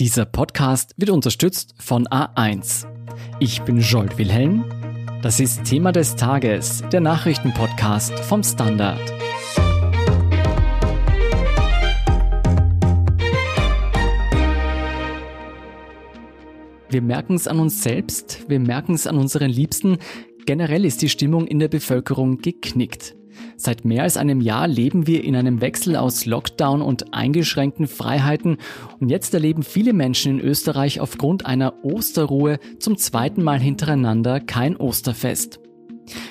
Dieser Podcast wird unterstützt von A1. Ich bin Jolt Wilhelm. Das ist Thema des Tages, der Nachrichtenpodcast vom Standard. Wir merken es an uns selbst, wir merken es an unseren Liebsten. Generell ist die Stimmung in der Bevölkerung geknickt. Seit mehr als einem Jahr leben wir in einem Wechsel aus Lockdown und eingeschränkten Freiheiten. Und jetzt erleben viele Menschen in Österreich aufgrund einer Osterruhe zum zweiten Mal hintereinander kein Osterfest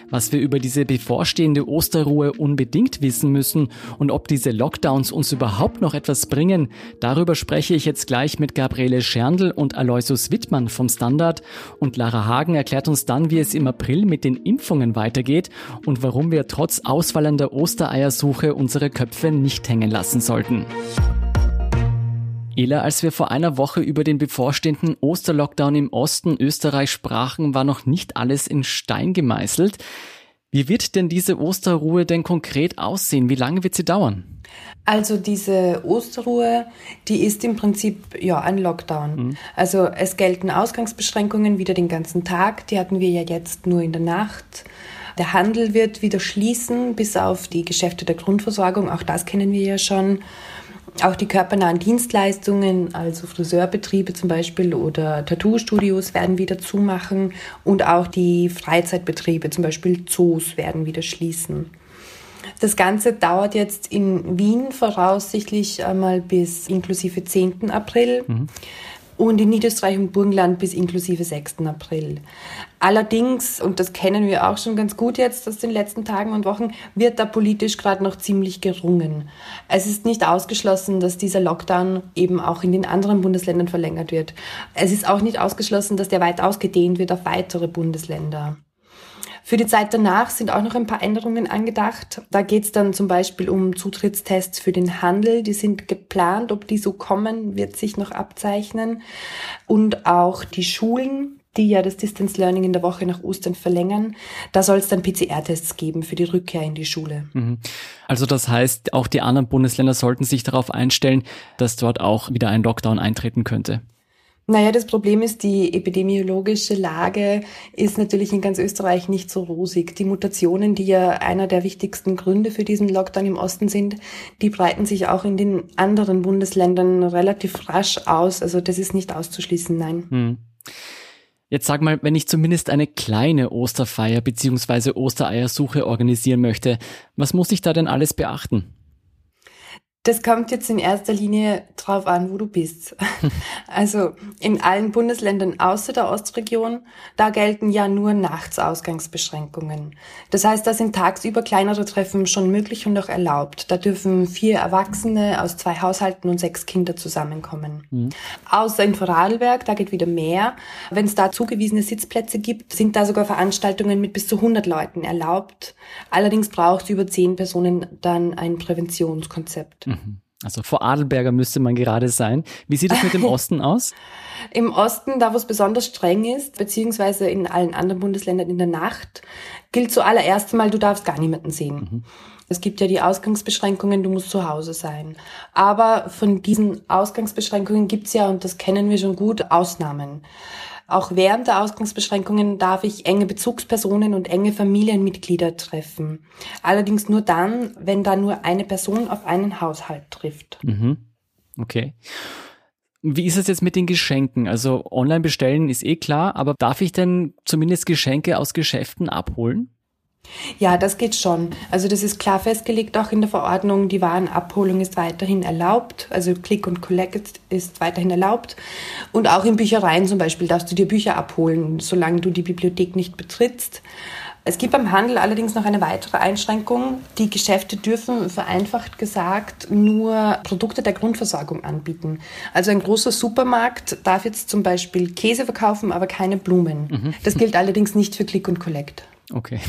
was wir über diese bevorstehende Osterruhe unbedingt wissen müssen und ob diese Lockdowns uns überhaupt noch etwas bringen, darüber spreche ich jetzt gleich mit Gabriele Scherndl und Aloysius Wittmann vom Standard und Lara Hagen erklärt uns dann, wie es im April mit den Impfungen weitergeht und warum wir trotz ausfallender Ostereiersuche unsere Köpfe nicht hängen lassen sollten. Ela, als wir vor einer Woche über den bevorstehenden Osterlockdown im Osten Österreich sprachen, war noch nicht alles in Stein gemeißelt. Wie wird denn diese Osterruhe denn konkret aussehen? Wie lange wird sie dauern? Also diese Osterruhe, die ist im Prinzip ja ein Lockdown. Mhm. Also es gelten Ausgangsbeschränkungen wieder den ganzen Tag. Die hatten wir ja jetzt nur in der Nacht. Der Handel wird wieder schließen, bis auf die Geschäfte der Grundversorgung. Auch das kennen wir ja schon. Auch die körpernahen Dienstleistungen, also Friseurbetriebe zum Beispiel oder Tattoo-Studios werden wieder zumachen und auch die Freizeitbetriebe, zum Beispiel Zoos, werden wieder schließen. Das Ganze dauert jetzt in Wien voraussichtlich einmal bis inklusive 10. April. Mhm und in Niederösterreich und Burgenland bis inklusive 6. April. Allerdings, und das kennen wir auch schon ganz gut jetzt aus den letzten Tagen und Wochen, wird da politisch gerade noch ziemlich gerungen. Es ist nicht ausgeschlossen, dass dieser Lockdown eben auch in den anderen Bundesländern verlängert wird. Es ist auch nicht ausgeschlossen, dass der weit ausgedehnt wird auf weitere Bundesländer. Für die Zeit danach sind auch noch ein paar Änderungen angedacht. Da geht es dann zum Beispiel um Zutrittstests für den Handel. Die sind geplant. Ob die so kommen, wird sich noch abzeichnen. Und auch die Schulen, die ja das Distance Learning in der Woche nach Ostern verlängern. Da soll es dann PCR-Tests geben für die Rückkehr in die Schule. Mhm. Also das heißt, auch die anderen Bundesländer sollten sich darauf einstellen, dass dort auch wieder ein Lockdown eintreten könnte. Naja, das Problem ist, die epidemiologische Lage ist natürlich in ganz Österreich nicht so rosig. Die Mutationen, die ja einer der wichtigsten Gründe für diesen Lockdown im Osten sind, die breiten sich auch in den anderen Bundesländern relativ rasch aus. Also das ist nicht auszuschließen, nein. Hm. Jetzt sag mal, wenn ich zumindest eine kleine Osterfeier bzw. Ostereiersuche organisieren möchte, was muss ich da denn alles beachten? Das kommt jetzt in erster Linie drauf an, wo du bist. Also in allen Bundesländern außer der Ostregion, da gelten ja nur Nachtsausgangsbeschränkungen. Das heißt, da sind tagsüber kleinere Treffen schon möglich und auch erlaubt. Da dürfen vier Erwachsene aus zwei Haushalten und sechs Kinder zusammenkommen. Mhm. Außer in Vorarlberg, da geht wieder mehr. Wenn es da zugewiesene Sitzplätze gibt, sind da sogar Veranstaltungen mit bis zu 100 Leuten erlaubt. Allerdings braucht es über zehn Personen dann ein Präventionskonzept. Mhm. Also vor Adelberger müsste man gerade sein. Wie sieht es mit dem Osten aus? Im Osten, da wo es besonders streng ist, beziehungsweise in allen anderen Bundesländern in der Nacht, gilt zuallererst mal, du darfst gar niemanden sehen. Mhm. Es gibt ja die Ausgangsbeschränkungen, du musst zu Hause sein. Aber von diesen Ausgangsbeschränkungen gibt's ja, und das kennen wir schon gut, Ausnahmen. Auch während der Ausgangsbeschränkungen darf ich enge Bezugspersonen und enge Familienmitglieder treffen. Allerdings nur dann, wenn da nur eine Person auf einen Haushalt trifft. Mhm. Okay. Wie ist es jetzt mit den Geschenken? Also online bestellen ist eh klar, aber darf ich denn zumindest Geschenke aus Geschäften abholen? Ja, das geht schon. Also das ist klar festgelegt auch in der Verordnung. Die Warenabholung ist weiterhin erlaubt. Also Click und Collect ist weiterhin erlaubt. Und auch in Büchereien zum Beispiel darfst du dir Bücher abholen, solange du die Bibliothek nicht betrittst. Es gibt beim Handel allerdings noch eine weitere Einschränkung. Die Geschäfte dürfen vereinfacht gesagt nur Produkte der Grundversorgung anbieten. Also ein großer Supermarkt darf jetzt zum Beispiel Käse verkaufen, aber keine Blumen. Mhm. Das gilt allerdings nicht für Click und Collect. Okay.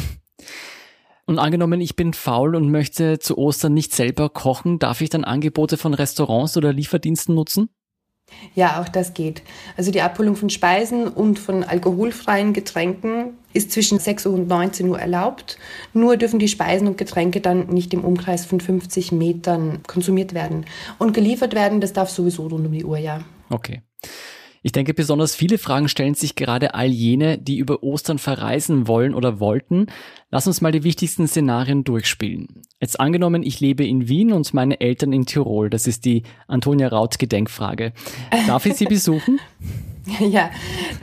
Und angenommen, ich bin faul und möchte zu Ostern nicht selber kochen, darf ich dann Angebote von Restaurants oder Lieferdiensten nutzen? Ja, auch das geht. Also die Abholung von Speisen und von alkoholfreien Getränken ist zwischen 6 Uhr und 19 Uhr erlaubt. Nur dürfen die Speisen und Getränke dann nicht im Umkreis von 50 Metern konsumiert werden. Und geliefert werden, das darf sowieso rund um die Uhr, ja. Okay. Ich denke, besonders viele Fragen stellen sich gerade all jene, die über Ostern verreisen wollen oder wollten. Lass uns mal die wichtigsten Szenarien durchspielen. Jetzt angenommen, ich lebe in Wien und meine Eltern in Tirol. Das ist die Antonia Raut Gedenkfrage. Darf ich sie besuchen? Ja,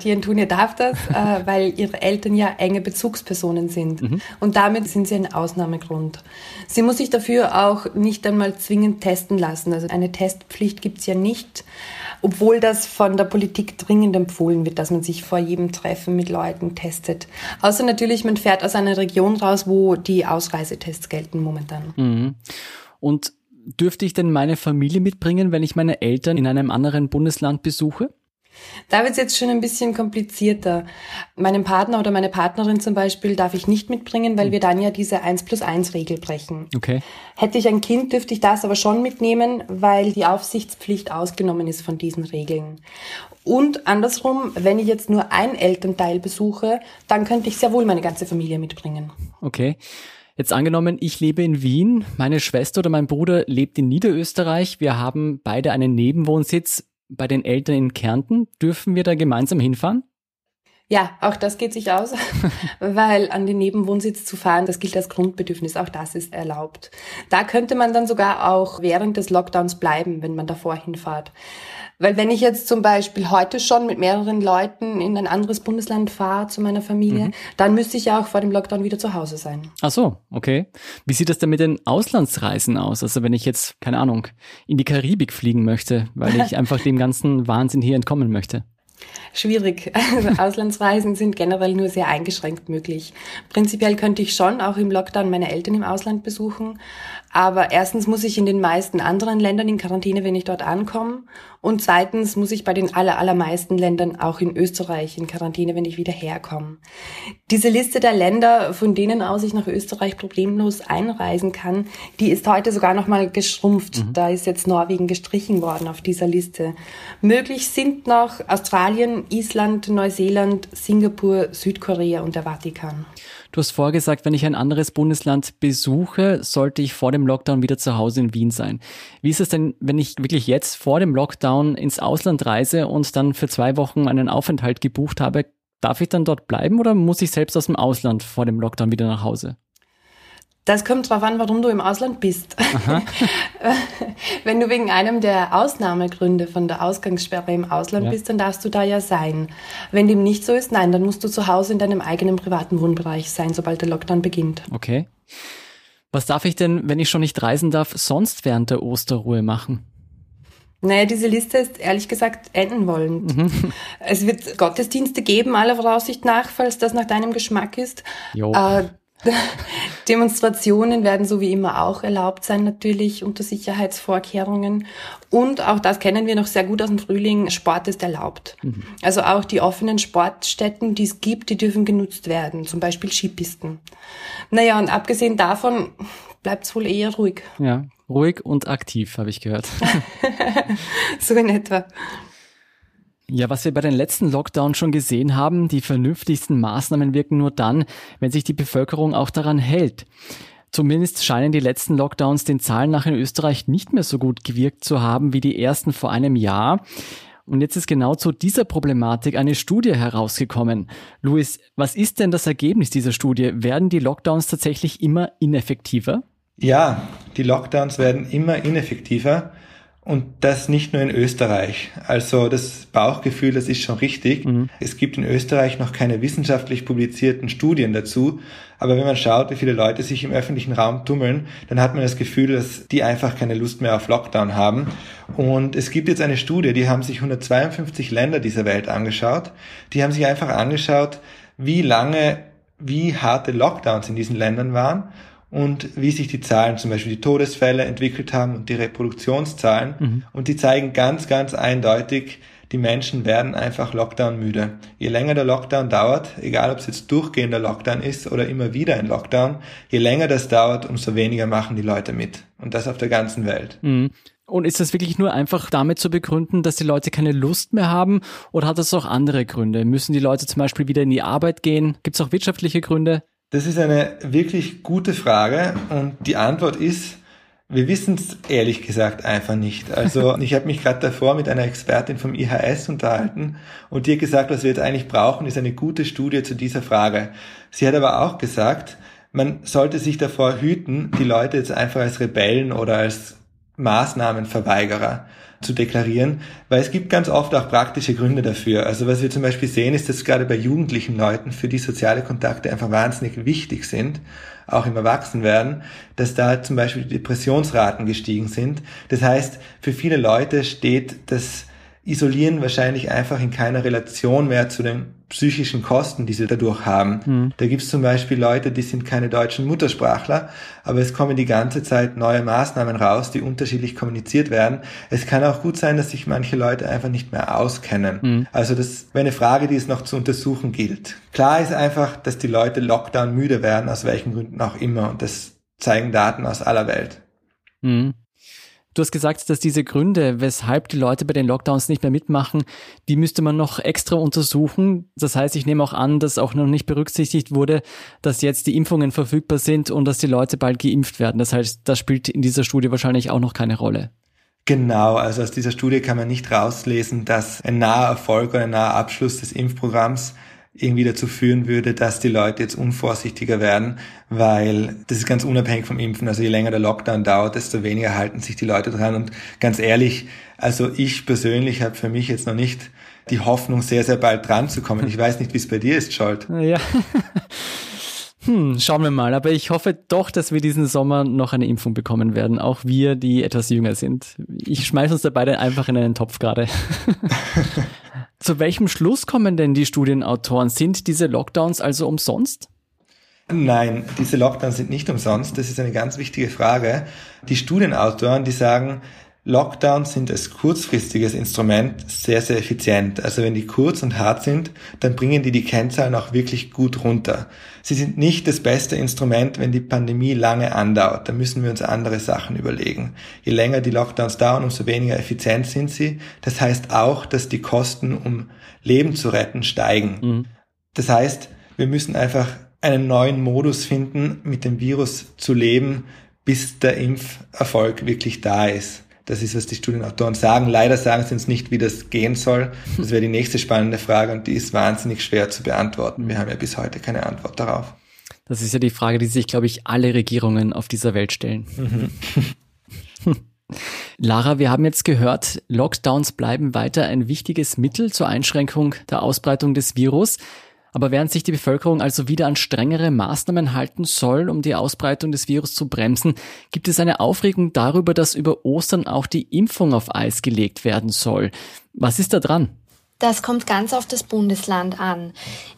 die Antonia darf das, äh, weil ihre Eltern ja enge Bezugspersonen sind. Mhm. Und damit sind sie ein Ausnahmegrund. Sie muss sich dafür auch nicht einmal zwingend testen lassen. Also eine Testpflicht gibt's ja nicht, obwohl das von der Politik dringend empfohlen wird, dass man sich vor jedem Treffen mit Leuten testet. Außer natürlich, man fährt aus einer Region raus, wo die Ausreisetests gelten momentan. Mhm. Und dürfte ich denn meine Familie mitbringen, wenn ich meine Eltern in einem anderen Bundesland besuche? Da wird es jetzt schon ein bisschen komplizierter. Meinen Partner oder meine Partnerin zum Beispiel darf ich nicht mitbringen, weil hm. wir dann ja diese 1 plus 1 Regel brechen. Okay. Hätte ich ein Kind, dürfte ich das aber schon mitnehmen, weil die Aufsichtspflicht ausgenommen ist von diesen Regeln. Und andersrum, wenn ich jetzt nur ein Elternteil besuche, dann könnte ich sehr wohl meine ganze Familie mitbringen. Okay. Jetzt angenommen, ich lebe in Wien, meine Schwester oder mein Bruder lebt in Niederösterreich, wir haben beide einen Nebenwohnsitz bei den Eltern in Kärnten. Dürfen wir da gemeinsam hinfahren? Ja, auch das geht sich aus, weil an den Nebenwohnsitz zu fahren, das gilt als Grundbedürfnis, auch das ist erlaubt. Da könnte man dann sogar auch während des Lockdowns bleiben, wenn man davor hinfahrt. Weil wenn ich jetzt zum Beispiel heute schon mit mehreren Leuten in ein anderes Bundesland fahre zu meiner Familie, mhm. dann müsste ich ja auch vor dem Lockdown wieder zu Hause sein. Ach so, okay. Wie sieht das denn mit den Auslandsreisen aus? Also wenn ich jetzt, keine Ahnung, in die Karibik fliegen möchte, weil ich einfach dem ganzen Wahnsinn hier entkommen möchte. Schwierig. Also Auslandsreisen sind generell nur sehr eingeschränkt möglich. Prinzipiell könnte ich schon auch im Lockdown meine Eltern im Ausland besuchen. Aber erstens muss ich in den meisten anderen Ländern in Quarantäne, wenn ich dort ankomme. Und zweitens muss ich bei den aller, allermeisten Ländern auch in Österreich in Quarantäne, wenn ich wieder herkomme. Diese Liste der Länder, von denen aus ich nach Österreich problemlos einreisen kann, die ist heute sogar nochmal geschrumpft. Mhm. Da ist jetzt Norwegen gestrichen worden auf dieser Liste. Möglich sind noch Australien, Island, Neuseeland, Singapur, Südkorea und der Vatikan. Du hast vorgesagt, wenn ich ein anderes Bundesland besuche, sollte ich vor dem Lockdown wieder zu Hause in Wien sein. Wie ist es denn, wenn ich wirklich jetzt vor dem Lockdown ins Ausland reise und dann für zwei Wochen einen Aufenthalt gebucht habe? Darf ich dann dort bleiben oder muss ich selbst aus dem Ausland vor dem Lockdown wieder nach Hause? Das kommt darauf an, warum du im Ausland bist. Wenn du wegen einem der Ausnahmegründe von der Ausgangssperre im Ausland ja. bist, dann darfst du da ja sein. Wenn dem nicht so ist, nein, dann musst du zu Hause in deinem eigenen privaten Wohnbereich sein, sobald der Lockdown beginnt. Okay. Was darf ich denn, wenn ich schon nicht reisen darf, sonst während der Osterruhe machen? Naja, diese Liste ist ehrlich gesagt enden wollend. Mhm. Es wird Gottesdienste geben, aller Voraussicht nach, falls das nach deinem Geschmack ist. Jo. Äh, Demonstrationen werden so wie immer auch erlaubt sein, natürlich unter Sicherheitsvorkehrungen. Und auch das kennen wir noch sehr gut aus dem Frühling, Sport ist erlaubt. Mhm. Also auch die offenen Sportstätten, die es gibt, die dürfen genutzt werden, zum Beispiel Skipisten. Naja, und abgesehen davon bleibt es wohl eher ruhig. Ja, ruhig und aktiv, habe ich gehört. so in etwa. Ja, was wir bei den letzten Lockdowns schon gesehen haben, die vernünftigsten Maßnahmen wirken nur dann, wenn sich die Bevölkerung auch daran hält. Zumindest scheinen die letzten Lockdowns den Zahlen nach in Österreich nicht mehr so gut gewirkt zu haben wie die ersten vor einem Jahr. Und jetzt ist genau zu dieser Problematik eine Studie herausgekommen. Luis, was ist denn das Ergebnis dieser Studie? Werden die Lockdowns tatsächlich immer ineffektiver? Ja, die Lockdowns werden immer ineffektiver. Und das nicht nur in Österreich. Also das Bauchgefühl, das ist schon richtig. Mhm. Es gibt in Österreich noch keine wissenschaftlich publizierten Studien dazu. Aber wenn man schaut, wie viele Leute sich im öffentlichen Raum tummeln, dann hat man das Gefühl, dass die einfach keine Lust mehr auf Lockdown haben. Und es gibt jetzt eine Studie, die haben sich 152 Länder dieser Welt angeschaut. Die haben sich einfach angeschaut, wie lange, wie harte Lockdowns in diesen Ländern waren und wie sich die Zahlen, zum Beispiel die Todesfälle entwickelt haben und die Reproduktionszahlen. Mhm. Und die zeigen ganz, ganz eindeutig, die Menschen werden einfach Lockdown müde. Je länger der Lockdown dauert, egal ob es jetzt durchgehender Lockdown ist oder immer wieder ein Lockdown, je länger das dauert, umso weniger machen die Leute mit. Und das auf der ganzen Welt. Mhm. Und ist das wirklich nur einfach damit zu begründen, dass die Leute keine Lust mehr haben? Oder hat das auch andere Gründe? Müssen die Leute zum Beispiel wieder in die Arbeit gehen? Gibt es auch wirtschaftliche Gründe? Das ist eine wirklich gute Frage und die Antwort ist, Wir wissen es ehrlich gesagt einfach nicht. Also ich habe mich gerade davor mit einer Expertin vom IHS unterhalten und die hat gesagt, was wir jetzt eigentlich brauchen, ist eine gute Studie zu dieser Frage. Sie hat aber auch gesagt, man sollte sich davor hüten, die Leute jetzt einfach als Rebellen oder als Maßnahmenverweigerer zu deklarieren, weil es gibt ganz oft auch praktische Gründe dafür. Also was wir zum Beispiel sehen, ist, dass gerade bei jugendlichen Leuten, für die soziale Kontakte einfach wahnsinnig wichtig sind, auch im Erwachsenwerden, dass da zum Beispiel die Depressionsraten gestiegen sind. Das heißt, für viele Leute steht das Isolieren wahrscheinlich einfach in keiner Relation mehr zu den psychischen Kosten, die sie dadurch haben. Mhm. Da gibt es zum Beispiel Leute, die sind keine deutschen Muttersprachler, aber es kommen die ganze Zeit neue Maßnahmen raus, die unterschiedlich kommuniziert werden. Es kann auch gut sein, dass sich manche Leute einfach nicht mehr auskennen. Mhm. Also das wäre eine Frage, die es noch zu untersuchen gilt. Klar ist einfach, dass die Leute Lockdown müde werden, aus welchen Gründen auch immer. Und das zeigen Daten aus aller Welt. Mhm. Du hast gesagt, dass diese Gründe, weshalb die Leute bei den Lockdowns nicht mehr mitmachen, die müsste man noch extra untersuchen. Das heißt, ich nehme auch an, dass auch noch nicht berücksichtigt wurde, dass jetzt die Impfungen verfügbar sind und dass die Leute bald geimpft werden. Das heißt, das spielt in dieser Studie wahrscheinlich auch noch keine Rolle. Genau, also aus dieser Studie kann man nicht rauslesen, dass ein naher Erfolg oder ein naher Abschluss des Impfprogramms irgendwie dazu führen würde, dass die Leute jetzt unvorsichtiger werden, weil das ist ganz unabhängig vom Impfen. Also je länger der Lockdown dauert, desto weniger halten sich die Leute dran. Und ganz ehrlich, also ich persönlich habe für mich jetzt noch nicht die Hoffnung, sehr, sehr bald dran zu kommen. Ich weiß nicht, wie es bei dir ist, Scholt. Ja. Hm, schauen wir mal. Aber ich hoffe doch, dass wir diesen Sommer noch eine Impfung bekommen werden. Auch wir, die etwas jünger sind. Ich schmeiß uns da beide einfach in einen Topf gerade. Zu welchem Schluss kommen denn die Studienautoren? Sind diese Lockdowns also umsonst? Nein, diese Lockdowns sind nicht umsonst. Das ist eine ganz wichtige Frage. Die Studienautoren, die sagen, Lockdowns sind als kurzfristiges Instrument sehr, sehr effizient. Also wenn die kurz und hart sind, dann bringen die die Kennzahlen auch wirklich gut runter. Sie sind nicht das beste Instrument, wenn die Pandemie lange andauert. Da müssen wir uns andere Sachen überlegen. Je länger die Lockdowns dauern, umso weniger effizient sind sie. Das heißt auch, dass die Kosten, um Leben zu retten, steigen. Mhm. Das heißt, wir müssen einfach einen neuen Modus finden, mit dem Virus zu leben, bis der Impferfolg wirklich da ist. Das ist, was die Studienautoren sagen. Leider sagen sie uns nicht, wie das gehen soll. Das wäre die nächste spannende Frage und die ist wahnsinnig schwer zu beantworten. Wir haben ja bis heute keine Antwort darauf. Das ist ja die Frage, die sich, glaube ich, alle Regierungen auf dieser Welt stellen. Mhm. Lara, wir haben jetzt gehört, Lockdowns bleiben weiter ein wichtiges Mittel zur Einschränkung der Ausbreitung des Virus. Aber während sich die Bevölkerung also wieder an strengere Maßnahmen halten soll, um die Ausbreitung des Virus zu bremsen, gibt es eine Aufregung darüber, dass über Ostern auch die Impfung auf Eis gelegt werden soll. Was ist da dran? Das kommt ganz auf das Bundesland an.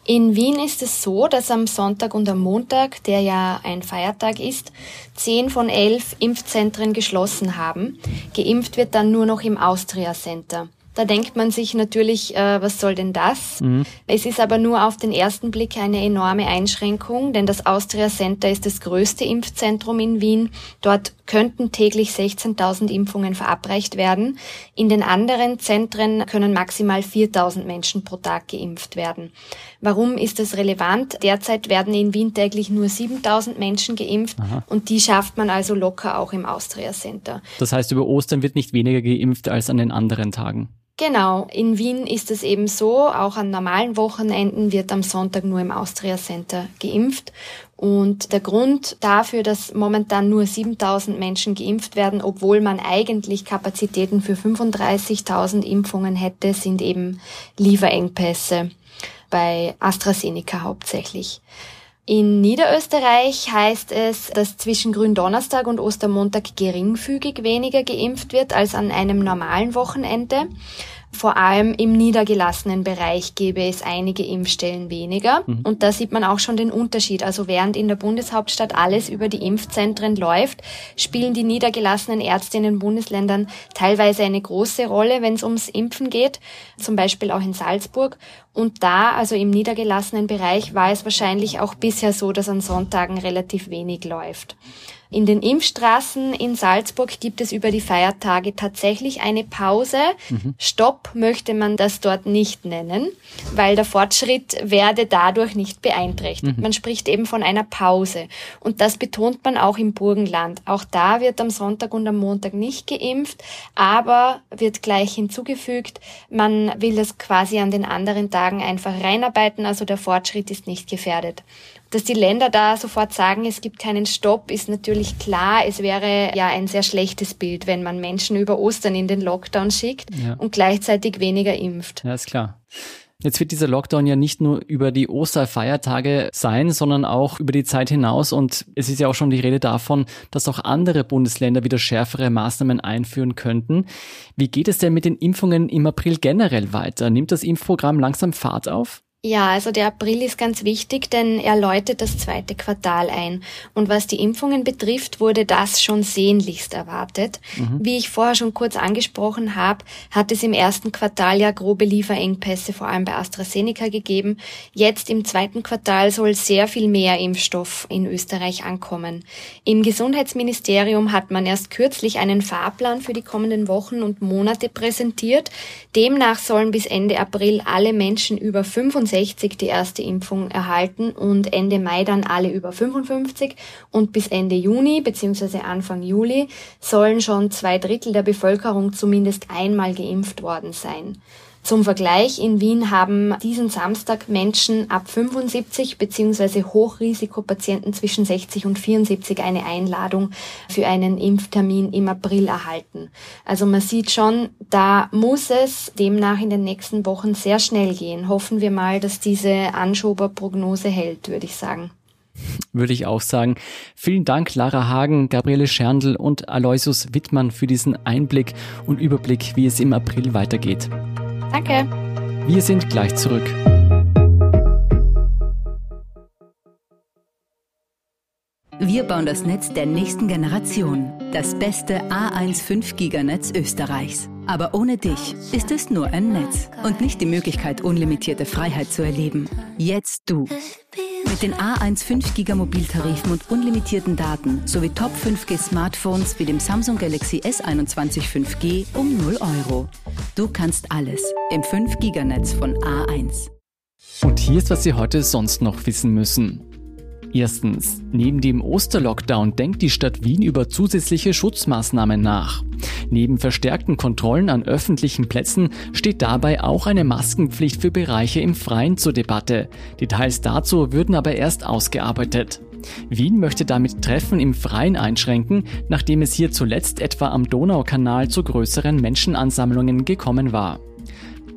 In Wien ist es so, dass am Sonntag und am Montag, der ja ein Feiertag ist, zehn von elf Impfzentren geschlossen haben. Geimpft wird dann nur noch im Austria Center. Da denkt man sich natürlich, äh, was soll denn das? Mhm. Es ist aber nur auf den ersten Blick eine enorme Einschränkung, denn das Austria Center ist das größte Impfzentrum in Wien. Dort könnten täglich 16.000 Impfungen verabreicht werden. In den anderen Zentren können maximal 4.000 Menschen pro Tag geimpft werden. Warum ist das relevant? Derzeit werden in Wien täglich nur 7.000 Menschen geimpft Aha. und die schafft man also locker auch im Austria Center. Das heißt, über Ostern wird nicht weniger geimpft als an den anderen Tagen. Genau, in Wien ist es eben so, auch an normalen Wochenenden wird am Sonntag nur im Austria Center geimpft. Und der Grund dafür, dass momentan nur 7000 Menschen geimpft werden, obwohl man eigentlich Kapazitäten für 35.000 Impfungen hätte, sind eben Lieferengpässe bei AstraZeneca hauptsächlich. In Niederösterreich heißt es, dass zwischen Gründonnerstag und Ostermontag geringfügig weniger geimpft wird als an einem normalen Wochenende. Vor allem im niedergelassenen Bereich gäbe es einige Impfstellen weniger. Mhm. Und da sieht man auch schon den Unterschied. Also während in der Bundeshauptstadt alles über die Impfzentren läuft, spielen die niedergelassenen Ärzte in den Bundesländern teilweise eine große Rolle, wenn es ums Impfen geht. Zum Beispiel auch in Salzburg. Und da, also im niedergelassenen Bereich, war es wahrscheinlich auch bisher so, dass an Sonntagen relativ wenig läuft. In den Impfstraßen in Salzburg gibt es über die Feiertage tatsächlich eine Pause. Mhm. Stopp möchte man das dort nicht nennen, weil der Fortschritt werde dadurch nicht beeinträchtigt. Mhm. Man spricht eben von einer Pause. Und das betont man auch im Burgenland. Auch da wird am Sonntag und am Montag nicht geimpft, aber wird gleich hinzugefügt, man will das quasi an den anderen Tagen einfach reinarbeiten, also der Fortschritt ist nicht gefährdet. Dass die Länder da sofort sagen, es gibt keinen Stopp, ist natürlich klar. Es wäre ja ein sehr schlechtes Bild, wenn man Menschen über Ostern in den Lockdown schickt ja. und gleichzeitig weniger impft. Ja, ist klar. Jetzt wird dieser Lockdown ja nicht nur über die Osterfeiertage sein, sondern auch über die Zeit hinaus. Und es ist ja auch schon die Rede davon, dass auch andere Bundesländer wieder schärfere Maßnahmen einführen könnten. Wie geht es denn mit den Impfungen im April generell weiter? Nimmt das Impfprogramm langsam Fahrt auf? Ja, also der April ist ganz wichtig, denn er läutet das zweite Quartal ein. Und was die Impfungen betrifft, wurde das schon sehnlichst erwartet. Mhm. Wie ich vorher schon kurz angesprochen habe, hat es im ersten Quartal ja grobe Lieferengpässe vor allem bei AstraZeneca gegeben. Jetzt im zweiten Quartal soll sehr viel mehr Impfstoff in Österreich ankommen. Im Gesundheitsministerium hat man erst kürzlich einen Fahrplan für die kommenden Wochen und Monate präsentiert. Demnach sollen bis Ende April alle Menschen über 65 65 die erste Impfung erhalten und Ende Mai dann alle über 55 und bis Ende Juni bzw. Anfang Juli sollen schon zwei Drittel der Bevölkerung zumindest einmal geimpft worden sein. Zum Vergleich, in Wien haben diesen Samstag Menschen ab 75 bzw. Hochrisikopatienten zwischen 60 und 74 eine Einladung für einen Impftermin im April erhalten. Also man sieht schon, da muss es demnach in den nächsten Wochen sehr schnell gehen. Hoffen wir mal, dass diese Anschoberprognose hält, würde ich sagen würde ich auch sagen. Vielen Dank, Lara Hagen, Gabriele Scherndl und Aloysius Wittmann für diesen Einblick und Überblick, wie es im April weitergeht. Danke. Wir sind gleich zurück. Wir bauen das Netz der nächsten Generation. Das beste A1 5 Giganetz Österreichs. Aber ohne dich ist es nur ein Netz und nicht die Möglichkeit, unlimitierte Freiheit zu erleben. Jetzt du. Mit den A1 5 Giga Mobiltarifen und unlimitierten Daten sowie Top 5G Smartphones wie dem Samsung Galaxy S21 5G um 0 Euro. Du kannst alles im 5 Giganetz von A1. Und hier ist, was Sie heute sonst noch wissen müssen. Erstens, neben dem Osterlockdown denkt die Stadt Wien über zusätzliche Schutzmaßnahmen nach. Neben verstärkten Kontrollen an öffentlichen Plätzen steht dabei auch eine Maskenpflicht für Bereiche im Freien zur Debatte. Details dazu würden aber erst ausgearbeitet. Wien möchte damit Treffen im Freien einschränken, nachdem es hier zuletzt etwa am Donaukanal zu größeren Menschenansammlungen gekommen war.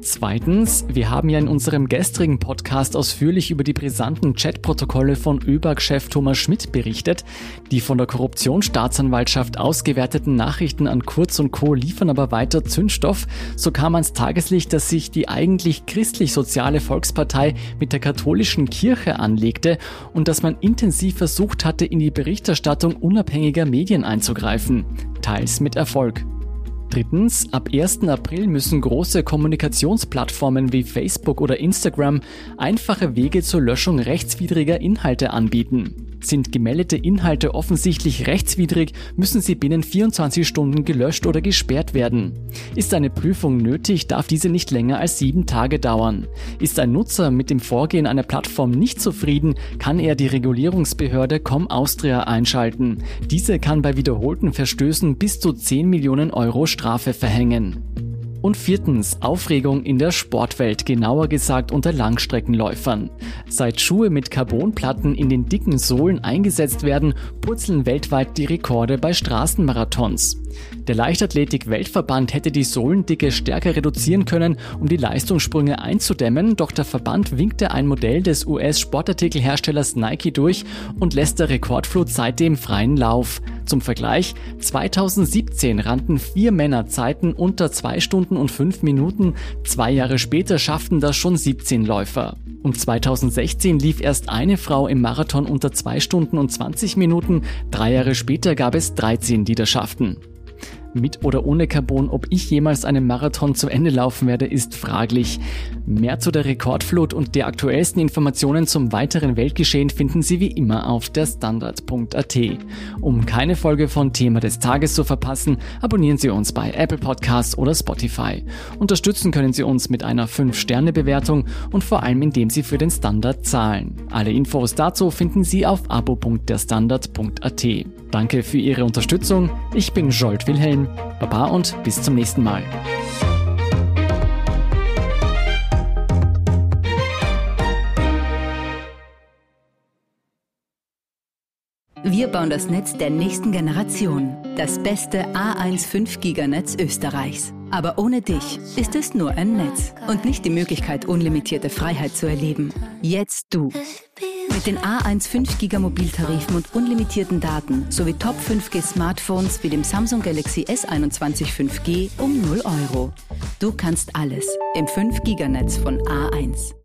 Zweitens, wir haben ja in unserem gestrigen Podcast ausführlich über die brisanten Chatprotokolle von ÖBAG-Chef Thomas Schmidt berichtet. Die von der Korruptionsstaatsanwaltschaft ausgewerteten Nachrichten an Kurz und Co. liefern aber weiter Zündstoff. So kam ans Tageslicht, dass sich die eigentlich christlich-soziale Volkspartei mit der katholischen Kirche anlegte und dass man intensiv versucht hatte, in die Berichterstattung unabhängiger Medien einzugreifen. Teils mit Erfolg. Drittens, ab 1. April müssen große Kommunikationsplattformen wie Facebook oder Instagram einfache Wege zur Löschung rechtswidriger Inhalte anbieten. Sind gemeldete Inhalte offensichtlich rechtswidrig, müssen sie binnen 24 Stunden gelöscht oder gesperrt werden. Ist eine Prüfung nötig, darf diese nicht länger als sieben Tage dauern. Ist ein Nutzer mit dem Vorgehen einer Plattform nicht zufrieden, kann er die Regulierungsbehörde Com Austria einschalten. Diese kann bei wiederholten Verstößen bis zu 10 Millionen Euro Strafe verhängen. Und viertens, Aufregung in der Sportwelt, genauer gesagt unter Langstreckenläufern. Seit Schuhe mit Carbonplatten in den dicken Sohlen eingesetzt werden, purzeln weltweit die Rekorde bei Straßenmarathons. Der Leichtathletik-Weltverband hätte die Sohlendicke stärker reduzieren können, um die Leistungssprünge einzudämmen, doch der Verband winkte ein Modell des US-Sportartikelherstellers Nike durch und lässt der Rekordflut seitdem freien Lauf. Zum Vergleich, 2017 rannten vier Männer Zeiten unter zwei Stunden und fünf Minuten, zwei Jahre später schafften das schon 17 Läufer. Und 2016 lief erst eine Frau im Marathon unter zwei Stunden und 20 Minuten, drei Jahre später gab es 13, die das schafften. Mit oder ohne Carbon, ob ich jemals einen Marathon zu Ende laufen werde, ist fraglich. Mehr zu der Rekordflut und die aktuellsten Informationen zum weiteren Weltgeschehen finden Sie wie immer auf der Standard.at. Um keine Folge von Thema des Tages zu verpassen, abonnieren Sie uns bei Apple Podcasts oder Spotify. Unterstützen können Sie uns mit einer 5-Sterne-Bewertung und vor allem indem Sie für den Standard zahlen. Alle Infos dazu finden Sie auf abo.derstandard.at. Danke für Ihre Unterstützung. Ich bin Jolt Wilhelm. Baba und bis zum nächsten Mal. Wir bauen das Netz der nächsten Generation. Das beste A1 5 Giganetz Österreichs. Aber ohne dich ist es nur ein Netz und nicht die Möglichkeit, unlimitierte Freiheit zu erleben. Jetzt du. Mit den A1 5 Giga Mobiltarifen und unlimitierten Daten sowie Top 5G Smartphones wie dem Samsung Galaxy S21 5G um 0 Euro. Du kannst alles im 5 Giganetz von A1.